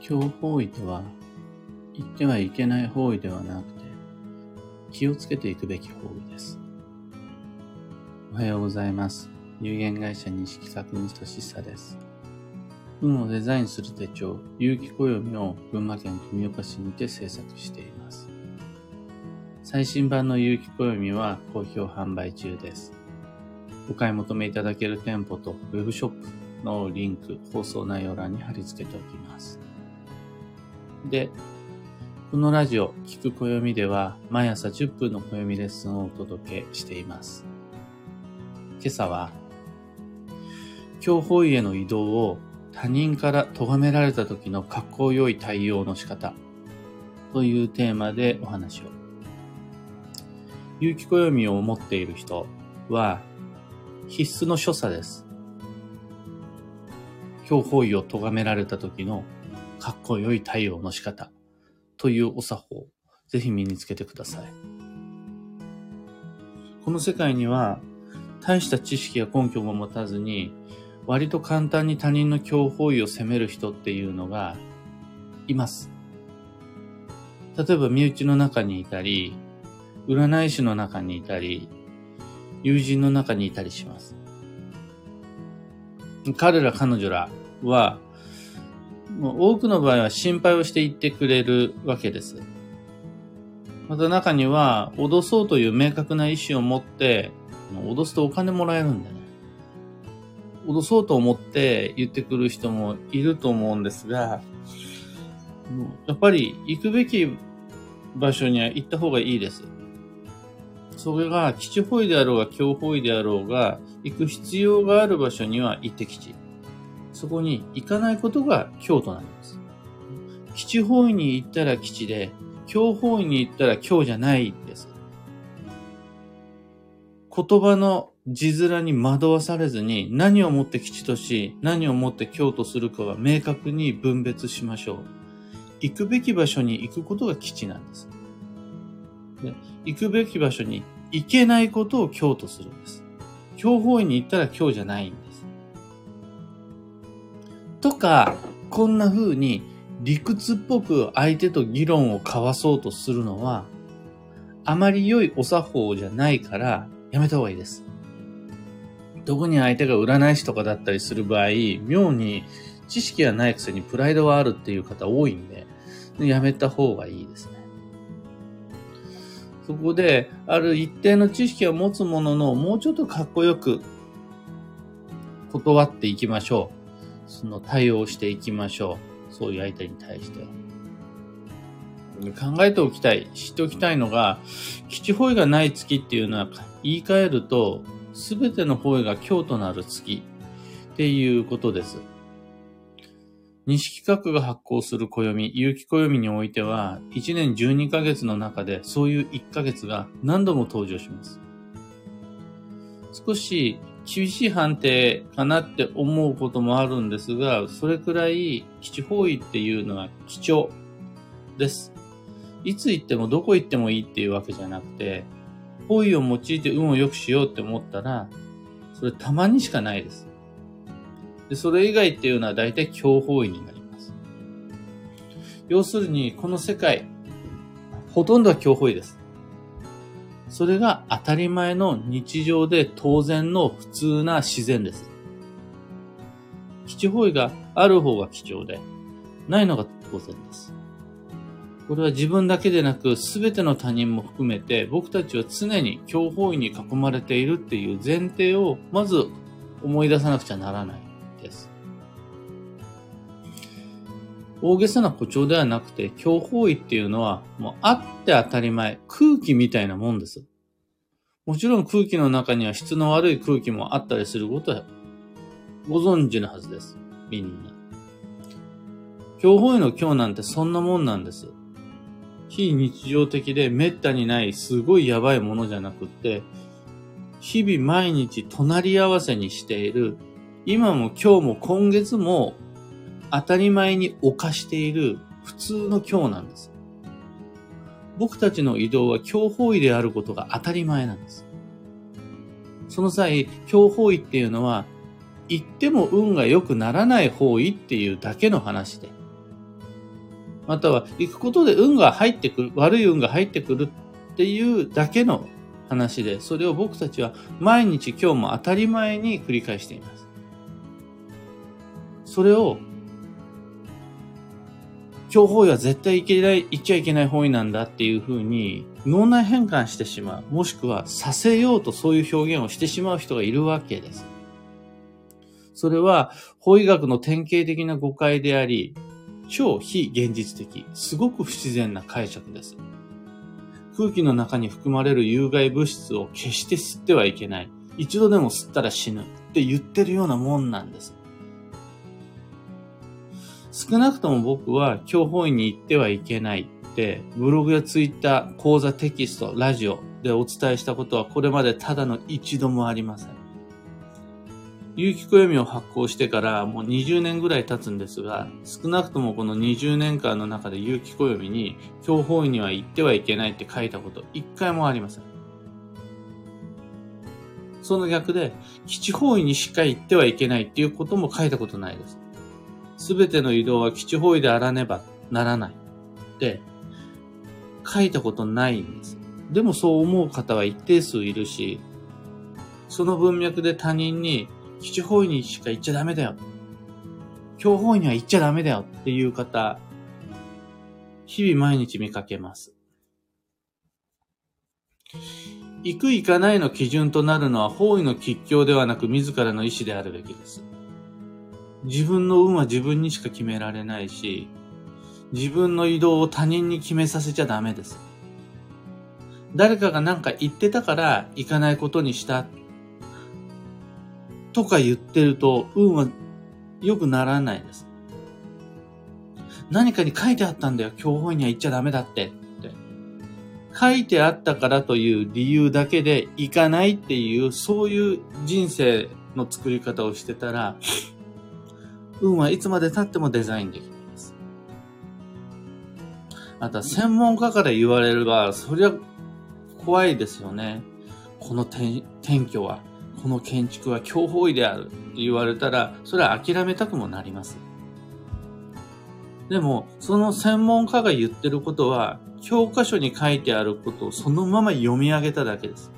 強方位とは、言ってはいけない方位ではなくて、気をつけていくべき方位です。おはようございます。有限会社西企画西俊久です。運をデザインする手帳、有機暦を群馬県富岡市にて制作しています。最新版の有機暦は好評販売中です。お買い求めいただける店舗とウェブショップのリンク、放送内容欄に貼り付けておきます。で、このラジオ、聞く暦では、毎朝10分の暦レッスンをお届けしています。今朝は、強方位への移動を他人から咎められた時の格好良い対応の仕方というテーマでお話を。有機暦を持っている人は必須の所作です。強方位を咎められた時のかっこよい対応の仕方というお作法、ぜひ身につけてください。この世界には、大した知識や根拠も持たずに、割と簡単に他人の強法意を責める人っていうのがいます。例えば身内の中にいたり、占い師の中にいたり、友人の中にいたりします。彼ら彼女らはもう多くの場合は心配をして言ってくれるわけです。また中には、脅そうという明確な意思を持って、脅すとお金もらえるんだね。脅そうと思って言ってくる人もいると思うんですが、やっぱり行くべき場所には行った方がいいです。それが基地方位であろうが強方位であろうが、行く必要がある場所には行って基地。そこに行かないことが京となります。基地方位に行ったら基地で、京方位に行ったら京じゃないです。言葉の字面に惑わされずに何をもって基地とし、何をもって京とするかは明確に分別しましょう。行くべき場所に行くことが基地なんです。で行くべき場所に行けないことを京とするんです。京方位に行ったら京じゃないんです。とか、こんな風に理屈っぽく相手と議論を交わそうとするのは、あまり良いお作法じゃないから、やめた方がいいです。特に相手が占い師とかだったりする場合、妙に知識がないくせにプライドがあるっていう方多いんで、やめた方がいいですね。そこで、ある一定の知識を持つものの、もうちょっとかっこよく断っていきましょう。その対応していきましょう。そういう相手に対して。考えておきたい、知っておきたいのが、基地方位がない月っていうのは言い換えると、すべての方位が今日となる月っていうことです。西企画が発行する暦、有機暦においては、1年12ヶ月の中でそういう1ヶ月が何度も登場します。少し厳しい判定かなって思うこともあるんですが、それくらい基地方位っていうのは貴重です。いつ行ってもどこ行ってもいいっていうわけじゃなくて、方位を用いて運を良くしようって思ったら、それたまにしかないです。で、それ以外っていうのは大体強方位になります。要するに、この世界、ほとんどは強方位です。それが当たり前の日常で当然の普通な自然です。基地方位がある方が貴重で、ないのが当然です。これは自分だけでなく全ての他人も含めて僕たちは常に強方位に囲まれているっていう前提をまず思い出さなくちゃならないです。大げさな誇張ではなくて、強方位っていうのは、もうあって当たり前、空気みたいなもんです。もちろん空気の中には質の悪い空気もあったりすることはご存知のはずです。みんな。強方位の今日なんてそんなもんなんです。非日常的で滅多にないすごいやばいものじゃなくって、日々毎日隣り合わせにしている、今も今日も今月も当たり前に犯している普通の今日なんです。僕たちの移動は強方位であることが当たり前なんです。その際、強方位っていうのは、言っても運が良くならない方位っていうだけの話で、または行くことで運が入ってくる、悪い運が入ってくるっていうだけの話で、それを僕たちは毎日今日も当たり前に繰り返しています。それを、今日方位は絶対いけない、言っちゃいけない方位なんだっていうふうに脳内変換してしまう。もしくはさせようとそういう表現をしてしまう人がいるわけです。それは、法医学の典型的な誤解であり、超非現実的、すごく不自然な解釈です。空気の中に含まれる有害物質を決して吸ってはいけない。一度でも吸ったら死ぬって言ってるようなもんなんです。少なくとも僕は今日本位に行ってはいけないって、ブログやツイッター、講座テキスト、ラジオでお伝えしたことはこれまでただの一度もありません。有機暦を発行してからもう20年ぐらい経つんですが、少なくともこの20年間の中で有機暦に、教法院には行ってはいけないって書いたこと一回もありません。その逆で、基地方位にしか行ってはいけないっていうことも書いたことないです。すべての移動は基地方位であらねばならない。って書いたことないんです。でもそう思う方は一定数いるし、その文脈で他人に基地方位にしか行っちゃダメだよ。強方位には行っちゃダメだよっていう方、日々毎日見かけます。行く行かないの基準となるのは方位の吉凶ではなく自らの意思であるべきです。自分の運は自分にしか決められないし、自分の移動を他人に決めさせちゃダメです。誰かが何か言ってたから行かないことにしたとか言ってると、運は良くならないです。何かに書いてあったんだよ。教本には行っちゃダメだって。って。書いてあったからという理由だけで行かないっていう、そういう人生の作り方をしてたら、運はいつまで経ってもデザインできます。また、専門家から言われるが、そりゃ怖いですよね。この転居は。この建築は強法医であるって言われたら、それは諦めたくもなります。でも、その専門家が言ってることは、教科書に書いてあることをそのまま読み上げただけです。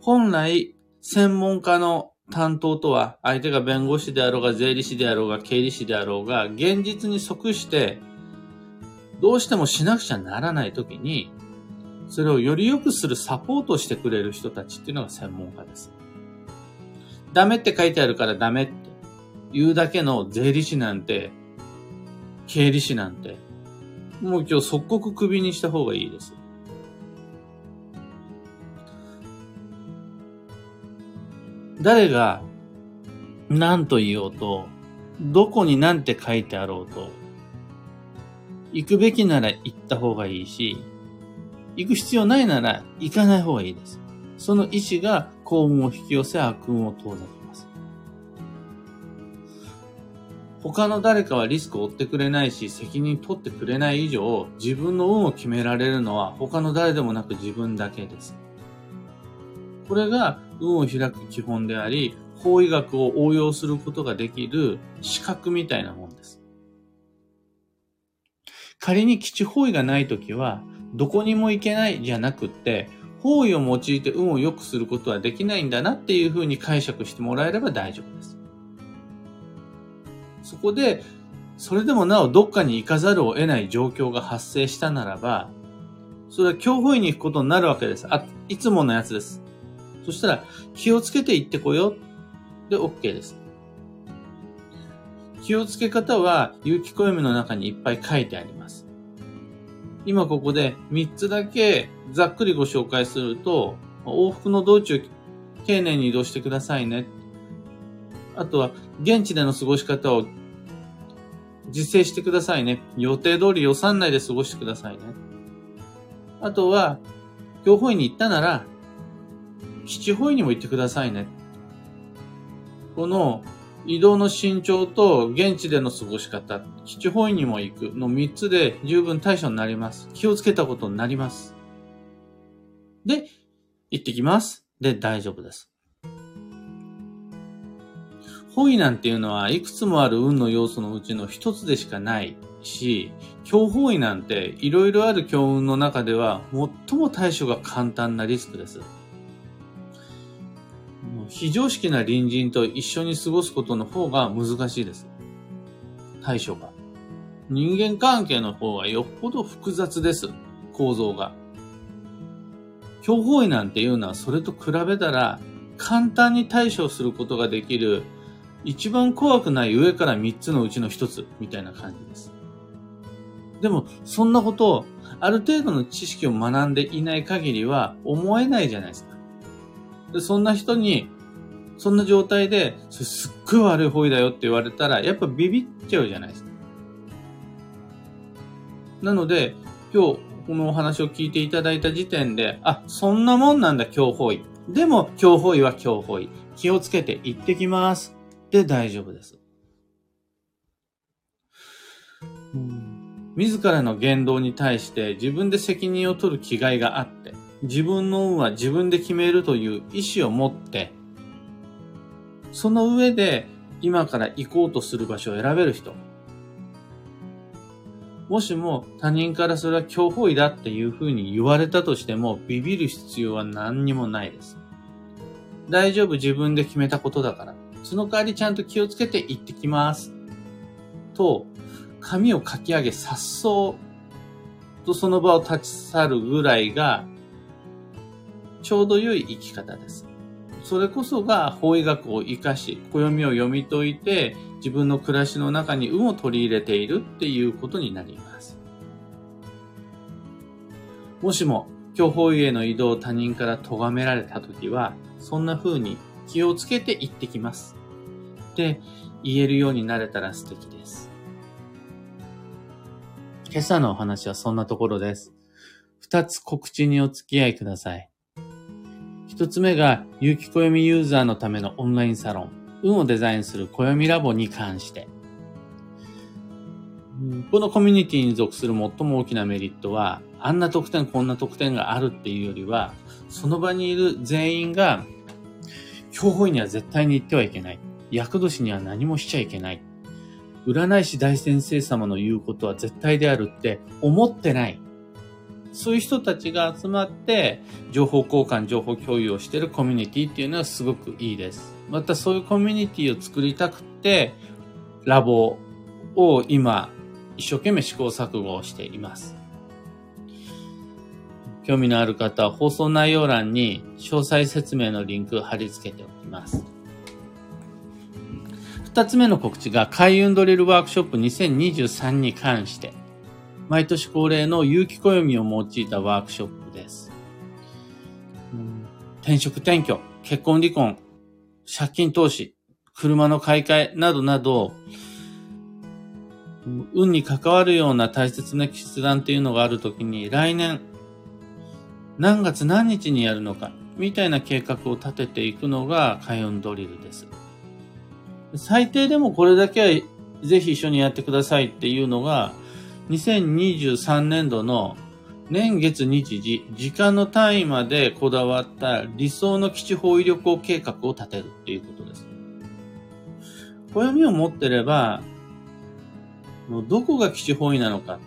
本来、専門家の担当とは、相手が弁護士であろうが、税理士であろうが、経理士であろうが、現実に即して、どうしてもしなくちゃならないときに、それをより良くするサポートしてくれる人たちっていうのが専門家です。ダメって書いてあるからダメって言うだけの税理士なんて、経理士なんて、もう今日即刻クビにした方がいいです。誰が何と言おうと、どこに何て書いてあろうと、行くべきなら行った方がいいし、行く必要ないなら行かない方がいいです。その意志が幸運を引き寄せ悪運を遠ざけます。他の誰かはリスクを負ってくれないし、責任取ってくれない以上、自分の運を決められるのは他の誰でもなく自分だけです。これが運を開く基本であり、法医学を応用することができる資格みたいなもんです。仮に基地方位がないときは、どこにも行けないじゃなくって、方位を用いて運を良くすることはできないんだなっていうふうに解釈してもらえれば大丈夫です。そこで、それでもなおどっかに行かざるを得ない状況が発生したならば、それは強風に行くことになるわけです。あ、いつものやつです。そしたら、気をつけて行ってこよう。で、OK です。気をつけ方は、有機暦の中にいっぱい書いてあります。今ここで3つだけざっくりご紹介すると、往復の道中、丁寧に移動してくださいね。あとは、現地での過ごし方を実践してくださいね。予定通り予算内で過ごしてくださいね。あとは、教法院に行ったなら、基地法院にも行ってくださいね。この移動の慎重と現地での過ごし方、基地方位にも行くの3つで十分対処になります。気をつけたことになります。で、行ってきます。で、大丈夫です。方位なんていうのはいくつもある運の要素のうちの一つでしかないし、強方位なんていろいろある強運の中では最も対処が簡単なリスクです。非常識な隣人と一緒に過ごすことの方が難しいです。対処が。人間関係の方がよっぽど複雑です。構造が。強方位なんていうのはそれと比べたら簡単に対処することができる一番怖くない上から三つのうちの一つみたいな感じです。でも、そんなことをある程度の知識を学んでいない限りは思えないじゃないですか。でそんな人に、そんな状態で、すっごい悪い方位だよって言われたら、やっぱビビっちゃうじゃないですか。なので、今日このお話を聞いていただいた時点で、あ、そんなもんなんだ、強方位。でも、強方位は強方位。気をつけて行ってきます。で大丈夫です。自らの言動に対して自分で責任を取る気概があって、自分の運は自分で決めるという意思を持って、その上で今から行こうとする場所を選べる人。もしも他人からそれは強法医だっていうふうに言われたとしてもビビる必要は何にもないです。大丈夫自分で決めたことだから。その代わりちゃんと気をつけて行ってきます。と、髪をかき上げ、さっそうとその場を立ち去るぐらいが、ちょうど良い生き方です。それこそが法医学を活かし、暦を読み解いて、自分の暮らしの中に運を取り入れているっていうことになります。もしも、今日法医への移動を他人から咎められたときは、そんな風に気をつけて行ってきます。って言えるようになれたら素敵です。今朝のお話はそんなところです。二つ告知にお付き合いください。一つ目が、有機暦ユーザーのためのオンラインサロン、運をデザインする暦ラボに関して。このコミュニティに属する最も大きなメリットは、あんな特典こんな特典があるっていうよりは、その場にいる全員が教法医には絶対に行ってはいけない。厄年には何もしちゃいけない。占い師大先生様の言うことは絶対であるって思ってない。そういう人たちが集まって、情報交換、情報共有をしているコミュニティっていうのはすごくいいです。またそういうコミュニティを作りたくて、ラボを今、一生懸命試行錯誤をしています。興味のある方は放送内容欄に詳細説明のリンク貼り付けておきます。二つ目の告知が開運ドリルワークショップ2023に関して、毎年恒例の有機暦を用いたワークショップです。転職転居、結婚離婚、借金投資、車の買い替えなどなど、運に関わるような大切な決断っていうのがあるときに、来年何月何日にやるのか、みたいな計画を立てていくのが開運ドリルです。最低でもこれだけはぜひ一緒にやってくださいっていうのが、2023年度の年月日時、時間の単位までこだわった理想の基地方位旅行計画を立てるっていうことです。暦を持ってれば、どこが基地方位なのか、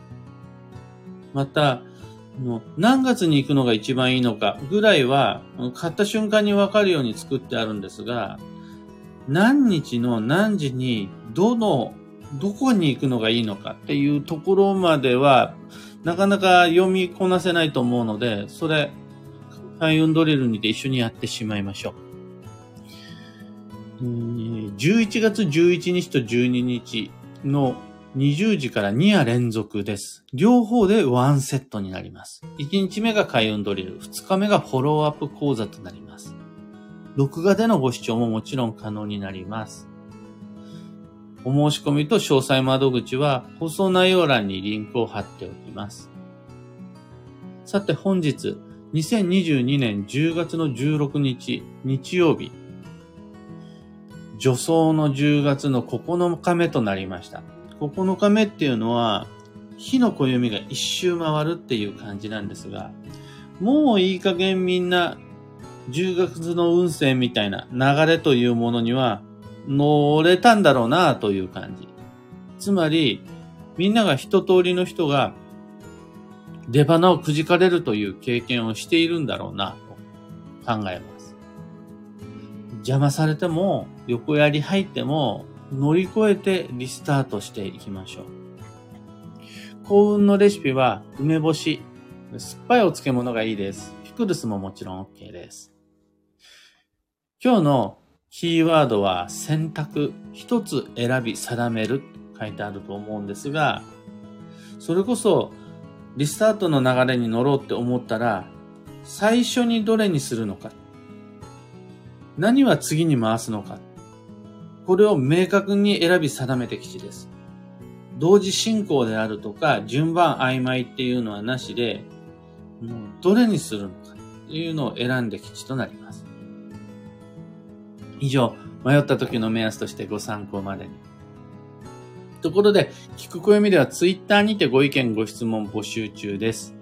また、何月に行くのが一番いいのかぐらいは、買った瞬間にわかるように作ってあるんですが、何日の何時にどの、どこに行くのがいいのかっていうところまでは、なかなか読みこなせないと思うので、それ、開運ドリルにて一緒にやってしまいましょう。11月11日と12日の20時から2夜連続です。両方でワンセットになります。1日目が開運ドリル、2日目がフォローアップ講座となります。録画でのご視聴ももちろん可能になります。お申し込みと詳細窓口は放送内容欄にリンクを貼っておきます。さて本日、2022年10月の16日、日曜日、助走の10月の9日目となりました。9日目っていうのは、火の暦が一周回るっていう感じなんですが、もういい加減みんな10月の運勢みたいな流れというものには乗れたんだろうなという感じ。つまり、みんなが一通りの人が出花をくじかれるという経験をしているんだろうなと考えます。邪魔されても、横やり入っても、乗り越えてリスタートしていきましょう。幸運のレシピは梅干し、酸っぱいお漬物がいいです。ピクルスももちろん OK です。今日のキーワードは選択、一つ選び定める書いてあると思うんですが、それこそリスタートの流れに乗ろうって思ったら、最初にどれにするのか、何は次に回すのか、これを明確に選び定めて吉です。同時進行であるとか、順番曖昧っていうのはなしで、もうどれにするのかっていうのを選んで吉となります。以上、迷った時の目安としてご参考までに。ところで、聞く暦ではツイッターにてご意見ご質問募集中です。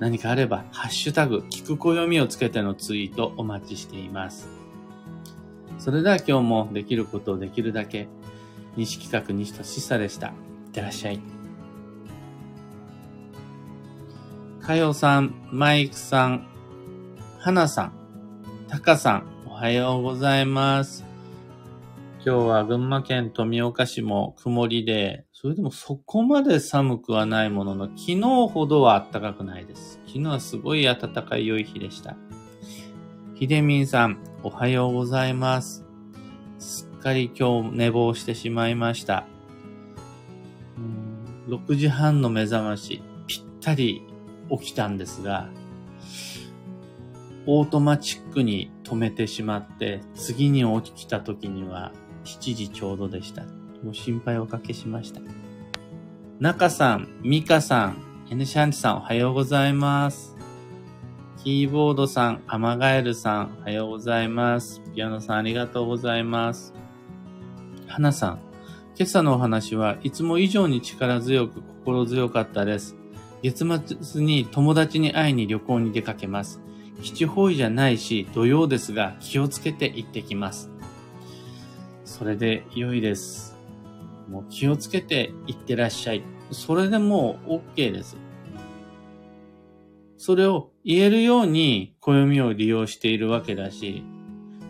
何かあれば、ハッシュタグ、聞く暦をつけてのツイートお待ちしています。それでは今日もできることをできるだけ、西企画西俊久でした。いってらっしゃい。かよさん、マイクさん、はなさん、たかさん、はようございます。今日は群馬県富岡市も曇りで、それでもそこまで寒くはないものの、昨日ほどは暖かくないです。昨日はすごい暖かい良い日でした。ひでみんさん、おはようございます。すっかり今日寝坊してしまいました。6時半の目覚まし、ぴったり起きたんですが、オートマチックに止めてしまって、次に起きた時には7時ちょうどでした。もう心配をおかけしました。中さん、ミカさん、エヌシャンチさんおはようございます。キーボードさん、アマガエルさんおはようございます。ピアノさんありがとうございます。花さん、今朝のお話はいつも以上に力強く心強かったです。月末に友達に会いに旅行に出かけます。基地方位じゃないし土曜ですが気をつけて行ってきます。それで良いです。もう気をつけていってらっしゃい。それでもう OK です。それを言えるように暦を利用しているわけだし、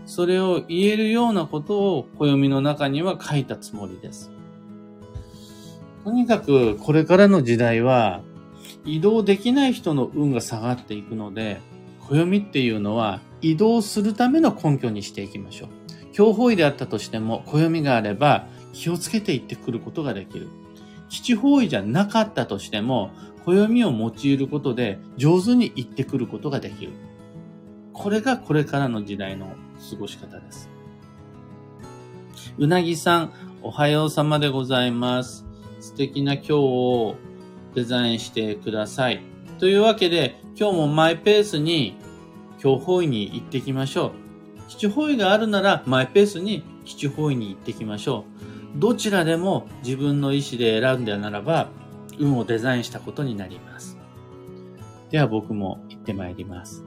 それを言えるようなことを暦の中には書いたつもりです。とにかくこれからの時代は移動できない人の運が下がっていくので、暦っていうのは移動するための根拠にしていきましょう。強法医であったとしても、暦があれば気をつけていってくることができる。基地方位じゃなかったとしても、暦を用いることで上手に行ってくることができる。これがこれからの時代の過ごし方です。うなぎさん、おはようさまでございます。素敵な今日をデザインしてください。というわけで、今日もマイペースに今日方位に行ってきましょう。基地方位があるならマイペースに基地方位に行ってきましょう。どちらでも自分の意思で選んだならば、運をデザインしたことになります。では僕も行ってまいります。